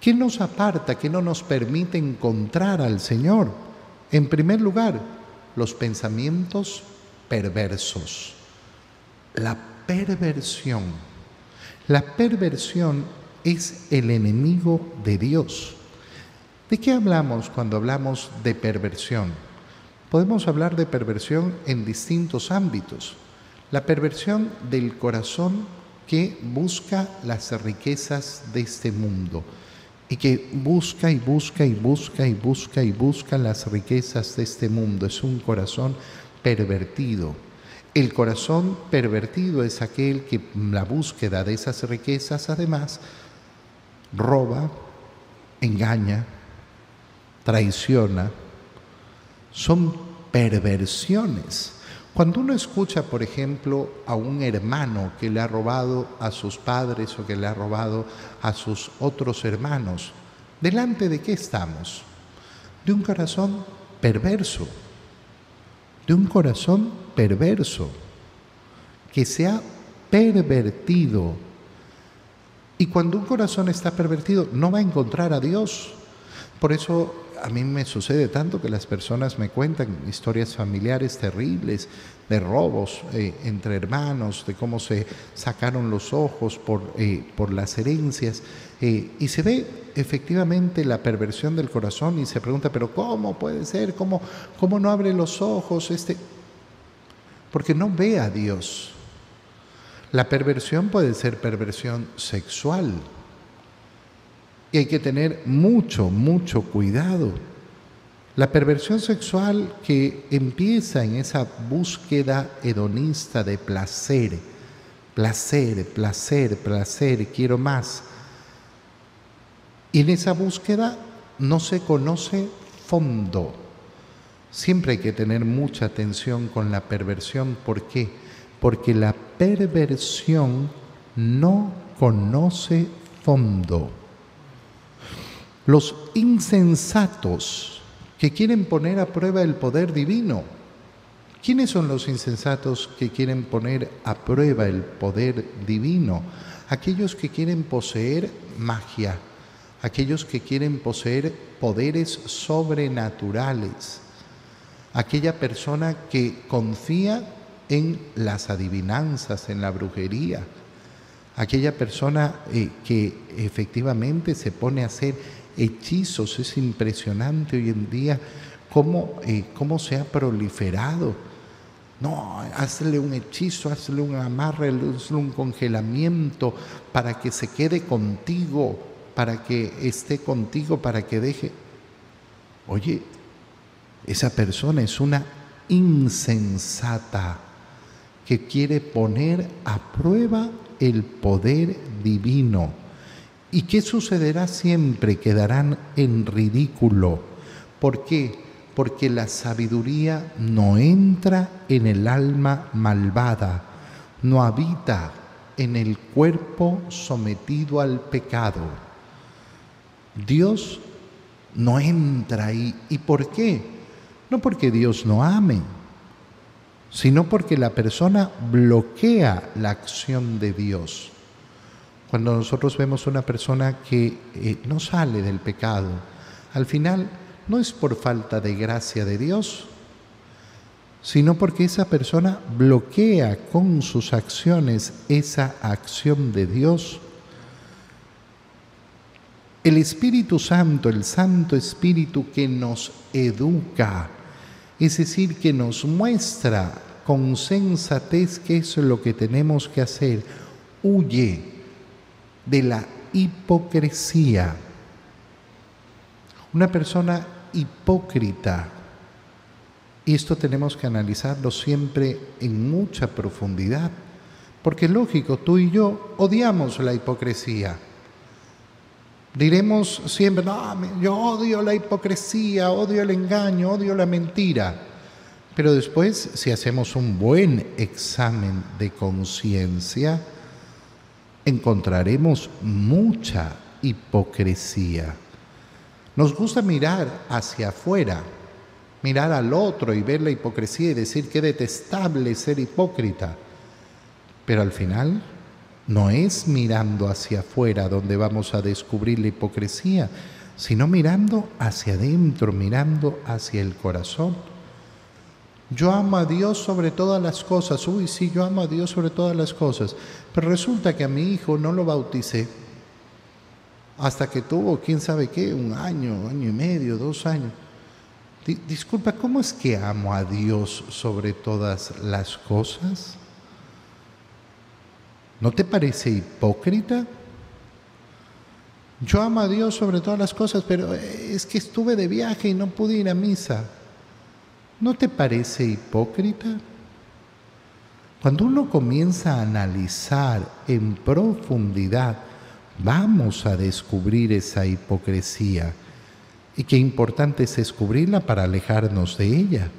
¿Qué nos aparta, qué no nos permite encontrar al Señor? En primer lugar, los pensamientos perversos. La perversión. La perversión es el enemigo de Dios. ¿De qué hablamos cuando hablamos de perversión? Podemos hablar de perversión en distintos ámbitos. La perversión del corazón que busca las riquezas de este mundo y que busca y busca y busca y busca y busca las riquezas de este mundo. Es un corazón pervertido. El corazón pervertido es aquel que la búsqueda de esas riquezas además roba, engaña, traiciona, son perversiones. Cuando uno escucha, por ejemplo, a un hermano que le ha robado a sus padres o que le ha robado a sus otros hermanos, ¿delante de qué estamos? De un corazón perverso, de un corazón perverso, que se ha pervertido. Y cuando un corazón está pervertido, no va a encontrar a Dios. Por eso a mí me sucede tanto que las personas me cuentan historias familiares terribles de robos eh, entre hermanos, de cómo se sacaron los ojos por, eh, por las herencias. Eh, y se ve efectivamente la perversión del corazón y se pregunta, pero ¿cómo puede ser? ¿Cómo, cómo no abre los ojos? Este? Porque no ve a Dios. La perversión puede ser perversión sexual y hay que tener mucho, mucho cuidado. La perversión sexual que empieza en esa búsqueda hedonista de placer, placer, placer, placer, quiero más. Y en esa búsqueda no se conoce fondo. Siempre hay que tener mucha atención con la perversión. ¿Por qué? Porque la perversión no conoce fondo. Los insensatos que quieren poner a prueba el poder divino. ¿Quiénes son los insensatos que quieren poner a prueba el poder divino? Aquellos que quieren poseer magia, aquellos que quieren poseer poderes sobrenaturales, aquella persona que confía en las adivinanzas, en la brujería, aquella persona eh, que efectivamente se pone a hacer hechizos. Es impresionante hoy en día cómo, eh, cómo se ha proliferado. No, hazle un hechizo, hazle un amarre, hazle un congelamiento para que se quede contigo, para que esté contigo, para que deje. Oye, esa persona es una insensata que quiere poner a prueba el poder divino. ¿Y qué sucederá siempre? Quedarán en ridículo. ¿Por qué? Porque la sabiduría no entra en el alma malvada, no habita en el cuerpo sometido al pecado. Dios no entra ahí. ¿Y por qué? No porque Dios no ame, sino porque la persona bloquea la acción de Dios. Cuando nosotros vemos una persona que eh, no sale del pecado, al final no es por falta de gracia de Dios, sino porque esa persona bloquea con sus acciones esa acción de Dios. El Espíritu Santo, el Santo Espíritu que nos educa, es decir, que nos muestra con sensatez qué es lo que tenemos que hacer, huye de la hipocresía. Una persona hipócrita, y esto tenemos que analizarlo siempre en mucha profundidad, porque es lógico, tú y yo odiamos la hipocresía. Diremos siempre, no, yo odio la hipocresía, odio el engaño, odio la mentira. Pero después, si hacemos un buen examen de conciencia, encontraremos mucha hipocresía. Nos gusta mirar hacia afuera, mirar al otro y ver la hipocresía y decir que detestable ser hipócrita. Pero al final no es mirando hacia afuera donde vamos a descubrir la hipocresía, sino mirando hacia adentro, mirando hacia el corazón. Yo amo a Dios sobre todas las cosas. Uy, sí, yo amo a Dios sobre todas las cosas. Pero resulta que a mi hijo no lo bauticé hasta que tuvo, quién sabe qué, un año, año y medio, dos años. disculpa, ¿cómo es que amo a Dios sobre todas las cosas? ¿No te parece hipócrita? Yo amo a Dios sobre todas las cosas, pero es que estuve de viaje y no pude ir a misa. ¿No te parece hipócrita? Cuando uno comienza a analizar en profundidad, vamos a descubrir esa hipocresía. Y qué importante es descubrirla para alejarnos de ella.